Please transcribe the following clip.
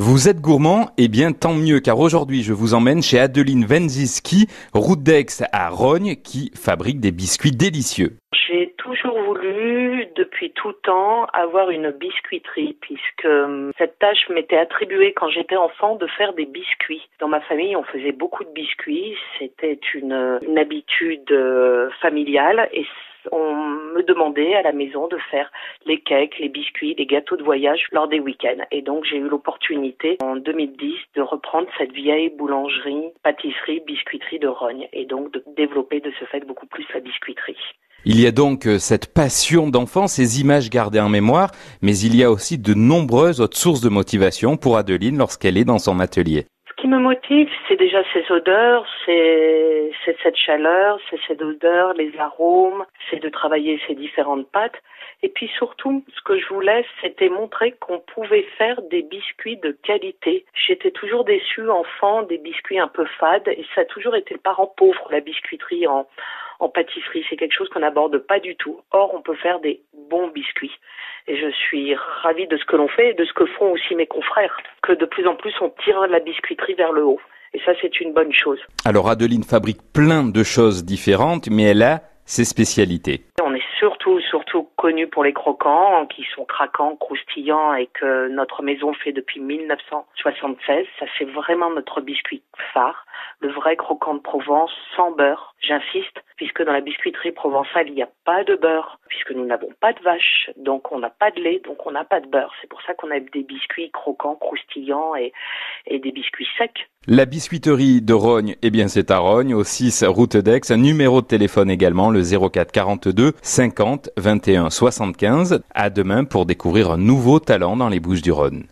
Vous êtes gourmand Eh bien, tant mieux, car aujourd'hui, je vous emmène chez Adeline Venziski, route d'Aix à Rogne, qui fabrique des biscuits délicieux. Depuis tout temps, avoir une biscuiterie, puisque hum, cette tâche m'était attribuée quand j'étais enfant de faire des biscuits. Dans ma famille, on faisait beaucoup de biscuits, c'était une, une habitude euh, familiale, et on me demandait à la maison de faire les cakes, les biscuits, les gâteaux de voyage lors des week-ends. Et donc j'ai eu l'opportunité en 2010 de reprendre cette vieille boulangerie, pâtisserie, biscuiterie de Rogne et donc de développer de ce fait beaucoup plus la biscuiterie. Il y a donc euh, cette passion d'enfant, ces images gardées en mémoire, mais il y a aussi de nombreuses autres sources de motivation pour Adeline lorsqu'elle est dans son atelier. Ce qui me motive, c'est déjà ces odeurs, c'est cette chaleur, c'est ces odeurs, les arômes, c'est de travailler ces différentes pâtes. Et puis surtout, ce que je voulais, c'était montrer qu'on pouvait faire des biscuits de qualité. J'étais toujours déçue, enfant, des biscuits un peu fades, et ça a toujours été le parent pauvre, la biscuiterie en, en pâtisserie. C'est quelque chose qu'on n'aborde pas du tout. Or, on peut faire des bons biscuits. Et je suis ravie de ce que l'on fait et de ce que font aussi mes confrères, que de plus en plus on tire la biscuiterie vers le haut. Et ça, c'est une bonne chose. Alors, Adeline fabrique plein de choses différentes, mais elle a ses spécialités. On surtout, surtout connu pour les croquants, qui sont craquants, croustillants et que notre maison fait depuis 1976. Ça, c'est vraiment notre biscuit phare. Le vrai croquant de Provence sans beurre. J'insiste, puisque dans la biscuiterie provençale, il n'y a pas de beurre, puisque nous n'avons pas de vache, donc on n'a pas de lait, donc on n'a pas de beurre. C'est pour ça qu'on a des biscuits croquants, croustillants et, et des biscuits secs. La biscuiterie de Rogne, eh bien c'est à Rogne, au 6 route d'Aix, un numéro de téléphone également, le 04 42 50 21 75. À demain pour découvrir un nouveau talent dans les Bouches du Rhône.